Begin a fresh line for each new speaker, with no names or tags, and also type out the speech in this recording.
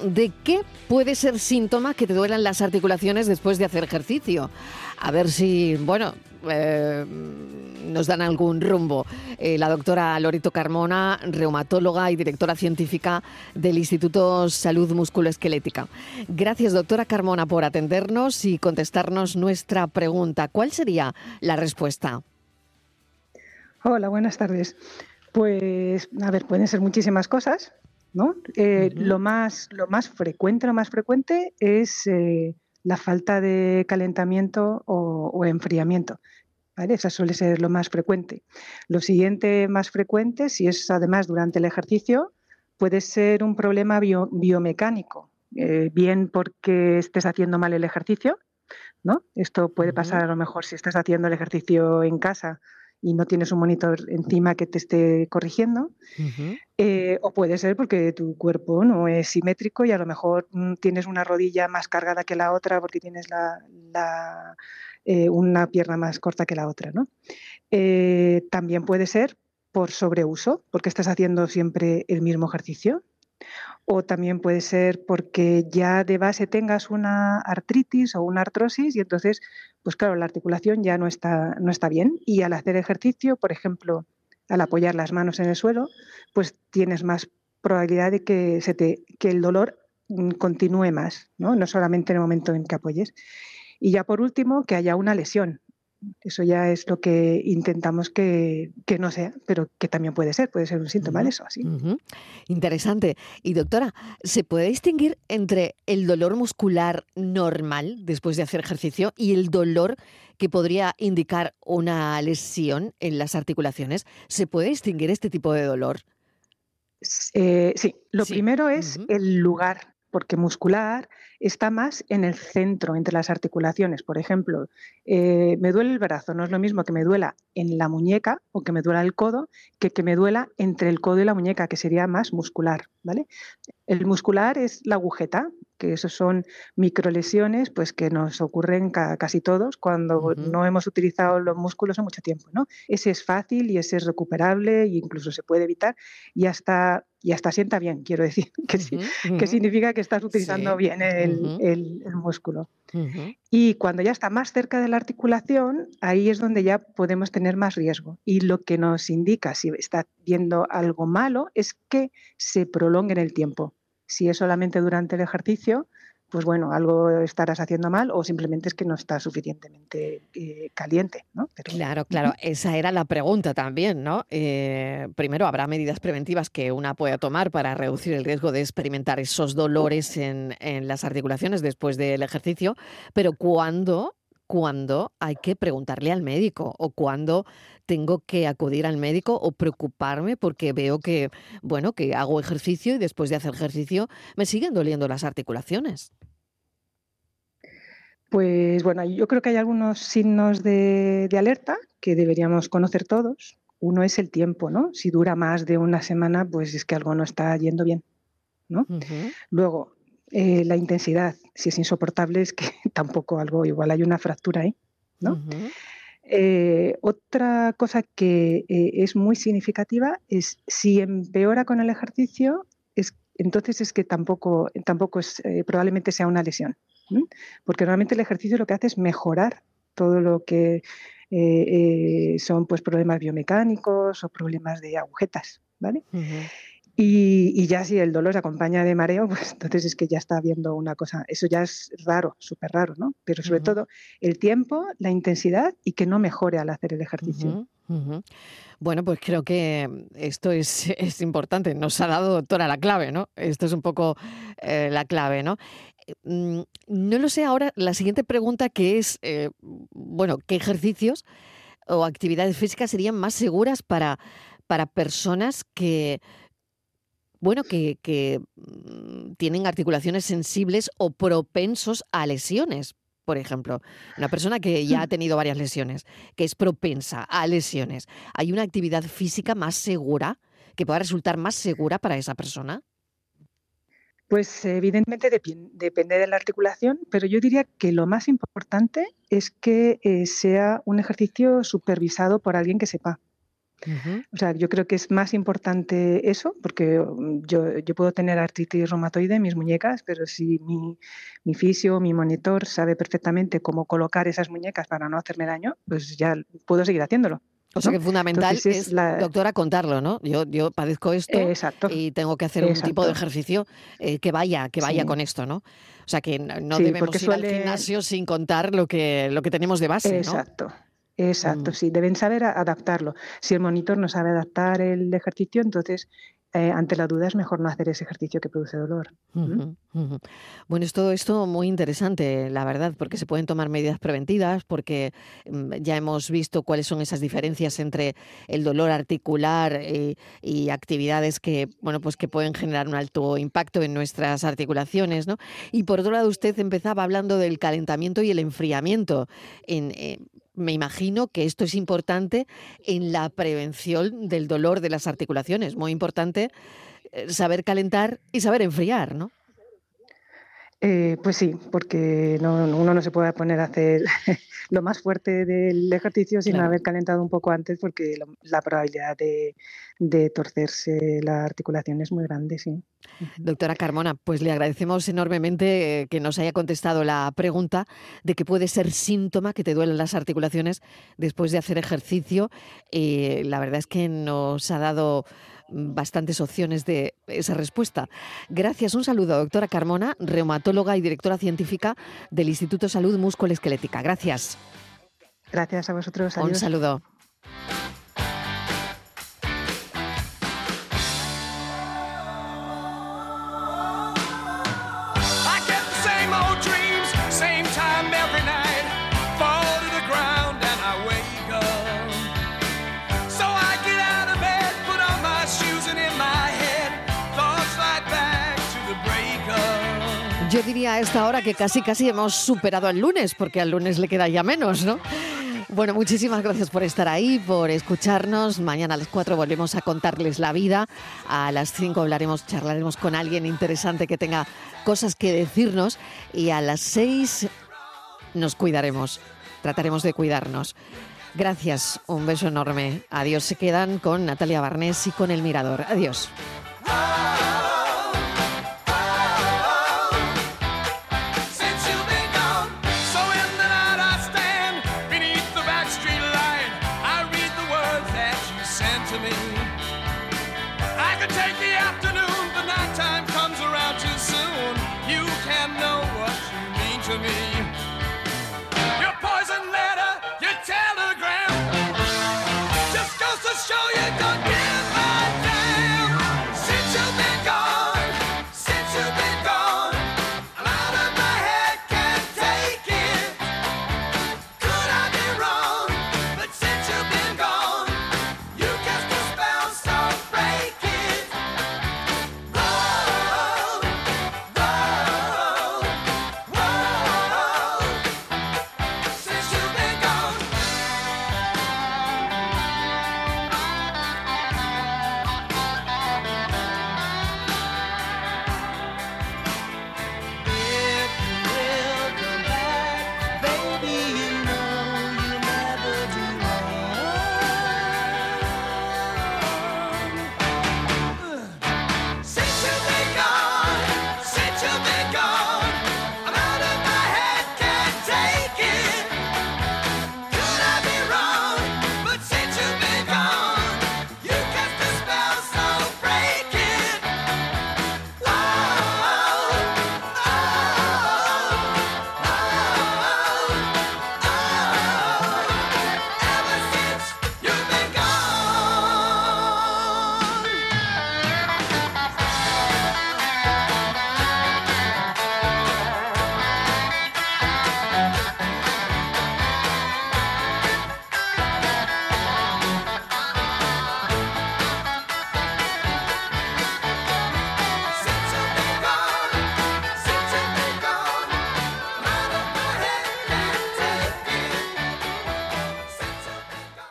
¿De qué puede ser síntoma que te duelan las articulaciones después de hacer ejercicio? A ver si, bueno, eh, nos dan algún rumbo. Eh, la doctora Lorito Carmona, reumatóloga y directora científica del Instituto Salud Musculoesquelética. Gracias, doctora Carmona, por atendernos y contestarnos nuestra pregunta. ¿Cuál sería la respuesta?
Hola, buenas tardes. Pues, a ver, pueden ser muchísimas cosas. ¿No? Eh, lo, más, lo más frecuente, lo más frecuente es eh, la falta de calentamiento o, enfriamiento. ¿vale? Esa suele ser lo más frecuente. Lo siguiente más frecuente, si es además durante el ejercicio, puede ser un problema biomecánico, eh, bien porque estés haciendo mal el ejercicio, ¿no? Esto puede pasar a lo mejor si estás haciendo el ejercicio en casa y no tienes un monitor encima que te esté corrigiendo. Eh, o puede ser porque tu cuerpo no es simétrico y a lo mejor mm, tienes una rodilla más cargada que la otra porque tienes la, eh, una pierna más corta que la otra. ¿no? Eh, también puede ser por sobreuso, porque estás haciendo siempre el mismo ejercicio o también puede ser porque ya de base tengas una artritis o una artrosis y entonces, pues claro, la articulación ya no está, no está bien y al hacer ejercicio, por ejemplo, al apoyar las manos en el suelo, pues tienes más probabilidad de que, se te, que el dolor mm, continúe más, ¿no? no solamente en el momento en que apoyes. Y ya por último, que haya una lesión. Eso ya es lo que intentamos que, no sea, pero que también puede ser, puede ser un síntoma de eso. Así.
Interesante. Y doctora, ¿se puede distinguir entre el dolor muscular normal después de hacer ejercicio y el dolor que podría indicar una lesión en las articulaciones? ¿Se puede distinguir este tipo de dolor?
Eh, sí, lo primero es el lugar, porque muscular está más en el centro, entre las articulaciones. Por ejemplo, eh, me duele el brazo, no es lo mismo que me duela en la muñeca o que me duela el codo, que que me duela entre el codo y la muñeca, que sería más muscular. ¿vale? El muscular es la agujeta, que eso son microlesiones pues, que nos ocurren casi todos cuando no hemos utilizado los músculos en mucho tiempo. ¿no? Ese es fácil y ese es recuperable e incluso se puede evitar y hasta, y hasta sienta bien, quiero decir, que, que significa que estás utilizando bien el, el, músculo. Y cuando ya está más cerca de la articulación, ahí es donde ya podemos tener más riesgo. Y lo que nos indica si está viendo algo malo es que se prolongue en el tiempo. Si es solamente durante el ejercicio, pues bueno, algo estarás haciendo mal o simplemente es que no está suficientemente eh, caliente, ¿no?
Claro, claro, esa era la pregunta también, ¿no? Eh, primero, ¿habrá medidas preventivas que una pueda tomar para reducir el riesgo de experimentar esos dolores en, en las articulaciones después del ejercicio? Pero ¿cuándo cuando hay que preguntarle al médico o cuando tengo que acudir al médico o preocuparme porque veo que, bueno, que hago ejercicio y después de hacer ejercicio me siguen doliendo las articulaciones.
Pues bueno, yo creo que hay algunos signos de, alerta que deberíamos conocer todos. Uno es el tiempo, ¿no? Si dura más de una semana, pues es que algo no está yendo bien, ¿no? Luego, eh, la intensidad, si es insoportable, es que tampoco algo, igual hay una fractura ahí, ¿no? Eh, otra cosa que eh, es muy significativa es si empeora con el ejercicio, es, entonces es que tampoco, tampoco es, probablemente sea una lesión, porque normalmente el ejercicio lo que hace es mejorar todo lo que son pues problemas biomecánicos o problemas de agujetas, ¿vale? Y, ya si el dolor se acompaña de mareo, pues entonces es que ya está habiendo una cosa, eso ya es raro, súper raro, ¿no? Pero sobre todo el tiempo, la intensidad y que no mejore al hacer el ejercicio.
Bueno, pues creo que esto es, es, importante. Nos ha dado, doctora, la clave, ¿no? Esto es un poco eh, la clave, ¿no? Eh, mm, no lo sé ahora, la siguiente pregunta que es, eh, bueno, ¿qué ejercicios o actividades físicas serían más seguras para, para personas que bueno, que, mm, tienen articulaciones sensibles o propensos a lesiones. Por ejemplo, una persona que ya ha tenido varias lesiones, que es propensa a lesiones, ¿hay una actividad física más segura, que pueda resultar más segura para esa persona?
Pues evidentemente depende de la articulación, pero yo diría que lo más importante es que eh, sea un ejercicio supervisado por alguien que sepa. O sea, yo creo que es más importante eso, porque mm, yo, yo puedo tener artritis reumatoide en mis muñecas, pero si mi, mi fisio, mi monitor sabe perfectamente cómo colocar esas muñecas para no hacerme daño, pues ya puedo seguir haciéndolo.
O sea que fundamental es, doctora, contarlo, ¿no? Yo, yo padezco esto y tengo que hacer un tipo de ejercicio eh, que vaya, que vaya con esto, ¿no? O sea que no debemos ir al gimnasio sin contar lo que, lo que tenemos de base,
Exacto. Exacto, mm. sí, deben saber adaptarlo. Si el monitor no sabe adaptar el ejercicio, entonces eh, ante la duda es mejor no hacer ese ejercicio que produce dolor.
Bueno, es todo esto muy interesante, la verdad, porque se pueden tomar medidas preventivas, porque mm, ya hemos visto cuáles son esas diferencias entre el dolor articular y actividades que, bueno, pues que pueden generar un alto impacto en nuestras articulaciones, ¿no? Y por otro lado, usted empezaba hablando del calentamiento y el enfriamiento. En, eh, me imagino que esto es importante en la prevención del dolor de las articulaciones. Muy importante eh, saber calentar y saber enfriar, ¿no?
Eh, pues sí, porque uno no se puede poner a hacer lo más fuerte del ejercicio sin haber calentado un poco antes, porque la probabilidad de, torcerse la articulación es muy grande, sí.
Doctora Carmona, pues le agradecemos enormemente eh, que nos haya contestado la pregunta de que puede ser síntoma que te duelen las articulaciones después de hacer ejercicio. Eh, la verdad es que nos ha dado bastantes opciones de esa respuesta. Gracias. Un saludo, doctora Carmona, reumatóloga y directora científica del Instituto Salud Musculoesquelética. Gracias.
Gracias a vosotros.
Un saludo. Yo diría a esta hora que casi casi hemos superado al lunes, porque al lunes le queda ya menos, ¿no? Bueno, muchísimas gracias por estar ahí, por escucharnos. Mañana a las 4 volvemos a contarles la vida. A las 5 hablaremos, charlaremos con alguien interesante que tenga cosas que decirnos. Y a las 6 nos cuidaremos, trataremos de cuidarnos. Gracias, un beso enorme. Adiós. Se quedan con Natalia Barnés y con El Mirador. Adiós.